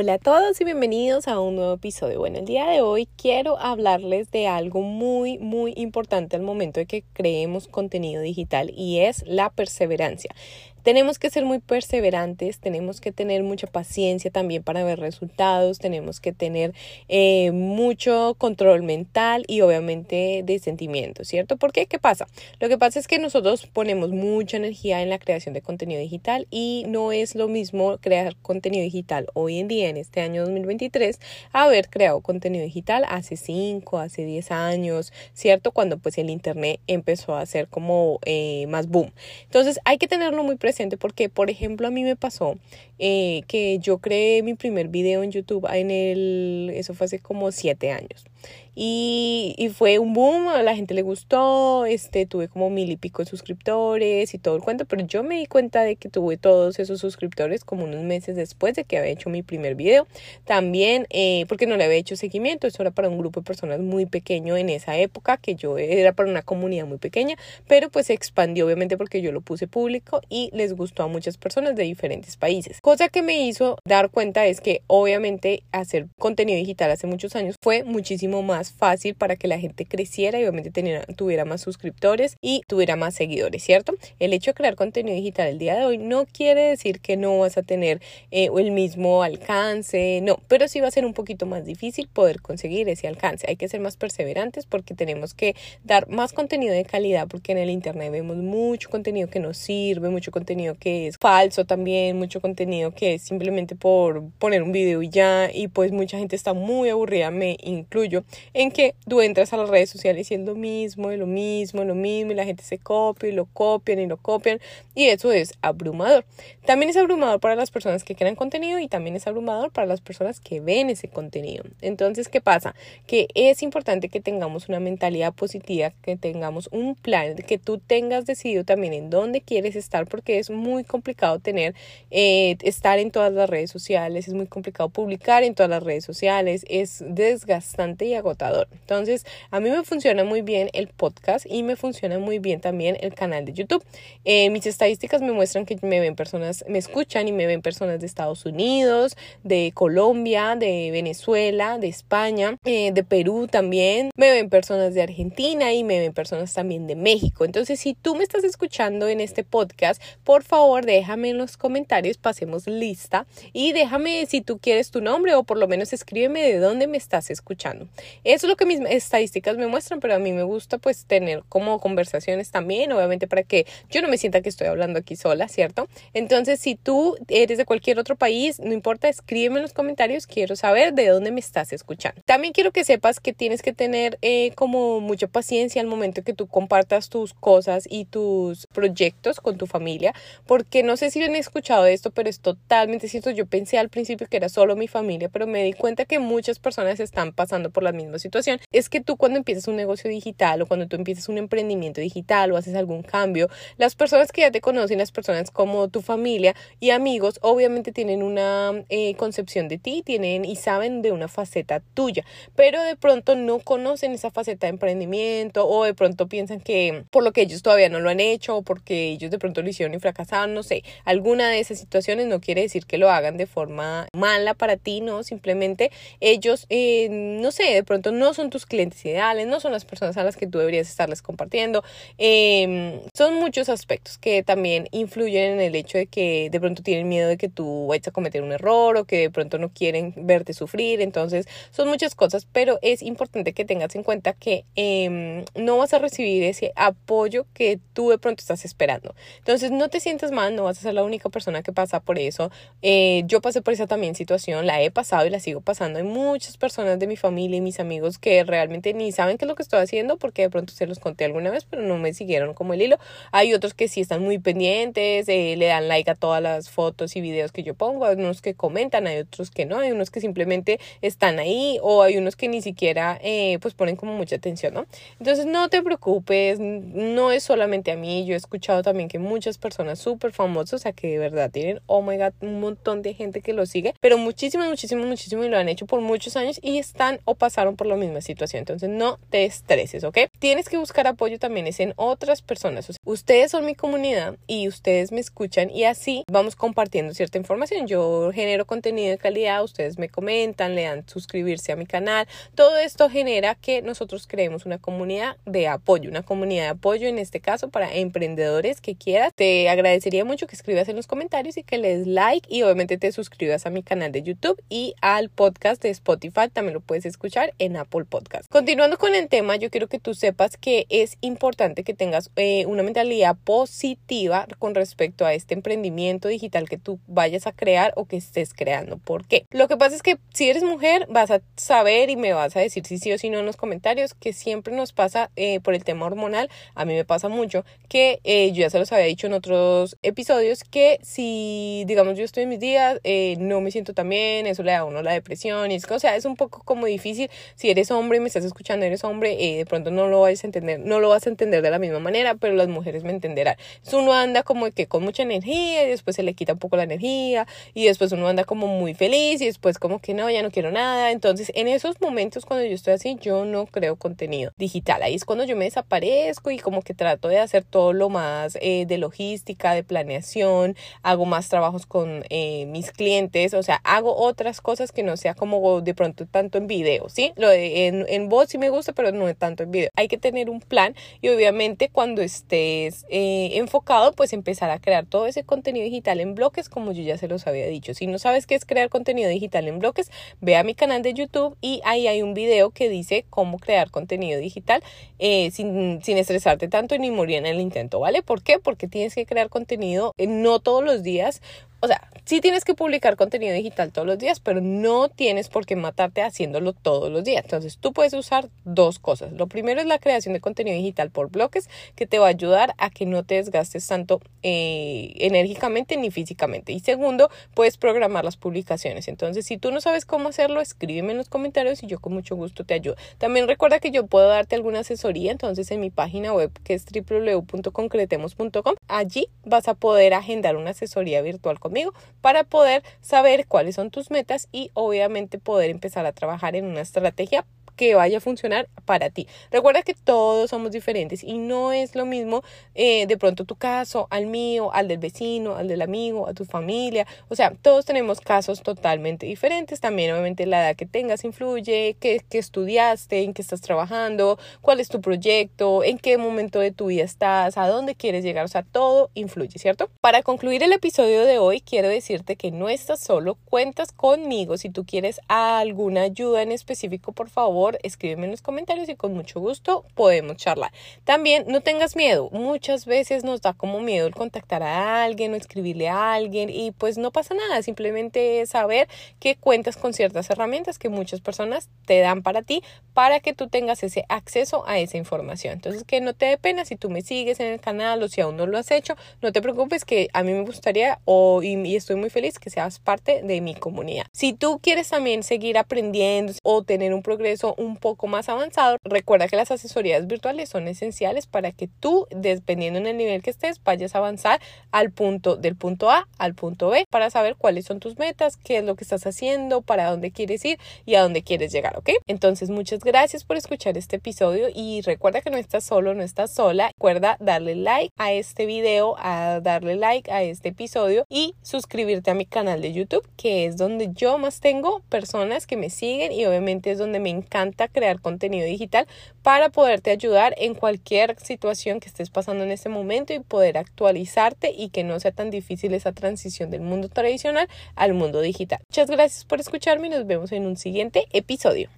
Hola a todos y bienvenidos a un nuevo episodio. Bueno, el día de hoy quiero hablarles de algo muy, muy importante al momento de que creemos contenido digital y es la perseverancia. Tenemos que ser muy perseverantes, tenemos que tener mucha paciencia también para ver resultados, tenemos que tener eh, mucho control mental y obviamente de sentimientos, ¿cierto? ¿Por qué? ¿Qué pasa? Lo que pasa es que nosotros ponemos mucha energía en la creación de contenido digital y no es lo mismo crear contenido digital hoy en día, en este año 2023, haber creado contenido digital hace 5, hace 10 años, ¿cierto? Cuando pues el Internet empezó a ser como eh, más boom. Entonces hay que tenerlo muy presente porque, por ejemplo, a mí me pasó eh, que yo creé mi primer video en YouTube en el, eso fue hace como siete años. Y, y, fue un boom, a la gente le gustó, este, tuve como mil y pico de suscriptores y todo el cuento, pero yo me di cuenta de que tuve todos esos suscriptores como unos meses después de que había hecho mi primer video. También, eh, porque no le había hecho seguimiento, eso era para un grupo de personas muy pequeño en esa época, que yo era para una comunidad muy pequeña, pero pues se expandió obviamente porque yo lo puse público y les gustó a muchas personas de diferentes países. Cosa que me hizo dar cuenta es que obviamente hacer contenido digital hace muchos años fue muchísimo más fácil para que la gente creciera y obviamente tuviera más suscriptores y tuviera más seguidores, ¿cierto? El hecho de crear contenido digital el día de hoy no quiere decir que no vas a tener eh, el mismo alcance, no, pero sí va a ser un poquito más difícil poder conseguir ese alcance. Hay que ser más perseverantes porque tenemos que dar más contenido de calidad porque en el internet vemos mucho contenido que nos sirve, mucho contenido que es falso también, mucho contenido que es simplemente por poner un video y ya y pues mucha gente está muy aburrida, me incluyo en que tú entras a las redes sociales y es lo mismo, y lo mismo, lo mismo, y la gente se copia y lo copian y lo copian, y eso es abrumador. También es abrumador para las personas que crean contenido y también es abrumador para las personas que ven ese contenido. Entonces, ¿qué pasa? Que es importante que tengamos una mentalidad positiva, que tengamos un plan, que tú tengas decidido también en dónde quieres estar, porque es muy complicado tener, eh, estar en todas las redes sociales, es muy complicado publicar en todas las redes sociales, es desgastante y agotador entonces, a mí me funciona muy bien el podcast y me funciona muy bien también el canal de YouTube. Eh, mis estadísticas me muestran que me ven personas, me escuchan y me ven personas de Estados Unidos, de Colombia, de Venezuela, de España, eh, de Perú también. Me ven personas de Argentina y me ven personas también de México. Entonces, si tú me estás escuchando en este podcast, por favor, déjame en los comentarios, pasemos lista y déjame si tú quieres tu nombre o por lo menos escríbeme de dónde me estás escuchando. Eso es lo que mis estadísticas me muestran, pero a mí me gusta pues tener como conversaciones también, obviamente para que yo no me sienta que estoy hablando aquí sola, ¿cierto? Entonces, si tú eres de cualquier otro país, no importa, escríbeme en los comentarios, quiero saber de dónde me estás escuchando. También quiero que sepas que tienes que tener eh, como mucha paciencia al momento que tú compartas tus cosas y tus proyectos con tu familia, porque no sé si han escuchado esto, pero es totalmente cierto. Yo pensé al principio que era solo mi familia, pero me di cuenta que muchas personas están pasando por las mismas situación es que tú cuando empiezas un negocio digital o cuando tú empiezas un emprendimiento digital o haces algún cambio, las personas que ya te conocen, las personas como tu familia y amigos, obviamente tienen una eh, concepción de ti, tienen y saben de una faceta tuya, pero de pronto no conocen esa faceta de emprendimiento o de pronto piensan que por lo que ellos todavía no lo han hecho o porque ellos de pronto lo hicieron y fracasaron, no sé, alguna de esas situaciones no quiere decir que lo hagan de forma mala para ti, no, simplemente ellos, eh, no sé, de pronto no son tus clientes ideales, no son las personas a las que tú deberías estarles compartiendo. Em, son muchos aspectos que también influyen en el hecho de que de pronto tienen miedo de que tú vayas a cometer un error o que de pronto no quieren verte sufrir. Entonces, son muchas cosas, pero es importante que tengas en cuenta que em, no vas a recibir ese apoyo que tú de pronto estás esperando. Entonces, no te sientas mal, no vas a ser la única persona que pasa por eso. Eh, yo pasé por esa también situación, la he pasado y la sigo pasando. Hay muchas personas de mi familia y mis amigos que realmente ni saben qué es lo que estoy haciendo porque de pronto se los conté alguna vez, pero no me siguieron como el hilo. Hay otros que sí están muy pendientes, eh, le dan like a todas las fotos y videos que yo pongo, hay unos que comentan, hay otros que no, hay unos que simplemente están ahí o hay unos que ni siquiera eh, pues ponen como mucha atención, ¿no? Entonces no te preocupes, no es solamente a mí, yo he escuchado también que muchas personas súper famosas, o sea que de verdad tienen, oh my god, un montón de gente que lo sigue, pero muchísimo, muchísimo, muchísimo y lo han hecho por muchos años y están o pasaron por la misma situación. Entonces no te estreses, ¿ok? Tienes que buscar apoyo también es en otras personas. ustedes son mi comunidad y ustedes me escuchan y así vamos compartiendo cierta información. Yo genero contenido de calidad, ustedes me comentan, le dan suscribirse a mi canal. Todo esto genera que nosotros creemos una comunidad de apoyo, una comunidad de apoyo en este caso para emprendedores que quieras. Te agradecería mucho que escribas en los comentarios y que le des like y obviamente te suscribas a mi canal de YouTube y al podcast de Spotify. También lo puedes escuchar en Apple Podcast. Continuando con el tema, yo quiero que tú sepas que es importante que tengas eh, una mentalidad positiva con respecto a este emprendimiento digital que tú vayas a crear o que estés creando. ¿Por qué? Lo que pasa es que si eres mujer vas a saber y me vas a decir si sí o si no en los comentarios que siempre nos pasa eh, por el tema hormonal. A mí me pasa mucho que eh, yo ya se los había dicho en otros episodios que si digamos yo estoy en mis días no me siento tan bien, eso le da a uno la depresión y es, o sea, es un poco como difícil si eres hombre y me estás escuchando, eres hombre, eh, de pronto no lo vas a entender, no lo vas a entender de la misma manera, pero las mujeres me entenderán. uno anda como que con mucha energía y después se le quita un poco la energía y después uno anda como muy feliz y después como que no, ya no quiero nada. Entonces, en esos momentos cuando yo estoy así, yo no creo contenido digital. Ahí es cuando yo me desaparezco y como que trato de hacer todo lo más eh, de logística, de planeación, hago más trabajos con eh, mis clientes, o sea, hago otras cosas que no sea como de pronto tanto en video, ¿sí? En, en voz sí me gusta, pero no tanto en video. Hay que tener un plan y obviamente cuando estés eh, enfocado, pues empezar a crear todo ese contenido digital en bloques, como yo ya se los había dicho. Si no sabes qué es crear contenido digital en bloques, ve a mi canal de YouTube y ahí hay un video que dice cómo crear contenido digital eh, sin, sin estresarte tanto ni morir en el intento, ¿vale? ¿Por qué? Porque tienes que crear contenido eh, no todos los días o sea, sí tienes que publicar contenido digital todos los días, pero no tienes por qué matarte haciéndolo todos los días. Entonces, tú puedes usar dos cosas. Lo primero es la creación de contenido digital por bloques, que te va a ayudar a que no te desgastes tanto eh, enérgicamente ni físicamente. Y segundo, puedes programar las publicaciones. Entonces, si tú no sabes cómo hacerlo, escríbeme en los comentarios y yo con mucho gusto te ayudo. También recuerda que yo puedo darte alguna asesoría, entonces en mi página web que es www.concretemos.com, allí vas a poder agendar una asesoría virtual con conmigo para poder saber cuáles son tus metas y obviamente poder empezar a trabajar en una estrategia que vaya a funcionar para ti. Recuerda que todos somos diferentes y no es lo mismo eh, de pronto tu caso al mío, al del vecino, al del amigo, a tu familia. O sea, todos tenemos casos totalmente diferentes. También obviamente la edad que tengas influye, qué, qué estudiaste, en qué estás trabajando, cuál es tu proyecto, en qué momento de tu vida estás, a dónde quieres llegar. O sea, todo influye, ¿cierto? Para concluir el episodio de hoy, quiero decirte que no estás solo, cuentas conmigo. Si tú quieres alguna ayuda en específico, por favor, escríbeme en los comentarios y con mucho gusto podemos charlar. También no tengas miedo. Muchas veces nos da como miedo el contactar a alguien o escribirle a alguien y pues no pasa nada. Simplemente saber que cuentas con ciertas herramientas que muchas personas te dan para ti para que tú tengas ese acceso a esa información. Entonces que no te dé pena si tú me sigues en el canal o si aún no lo has hecho, no te preocupes que a mí me gustaría o, y estoy muy feliz que seas parte de mi comunidad. Si tú quieres también seguir aprendiendo o tener un progreso un poco más avanzado, recuerda que las asesorías virtuales son esenciales para que tú, dependiendo en el nivel que estés, vayas a avanzar al punto del punto A al punto B para saber cuáles son tus metas, qué es lo que estás haciendo, para dónde quieres ir y a dónde quieres llegar, ¿ok? Entonces, muchas gracias por escuchar este episodio y recuerda que no estás solo, no estás sola. Recuerda darle like a este video, a darle like a este episodio y suscribirte a mi canal de YouTube, que es donde yo más tengo personas que me siguen y obviamente es donde me encanta crear contenido digital para poderte ayudar en cualquier situación que estés pasando en este momento y poder actualizarte y que no sea tan difícil esa transición del mundo tradicional al mundo digital. Muchas gracias por escucharme y nos vemos en un siguiente episodio.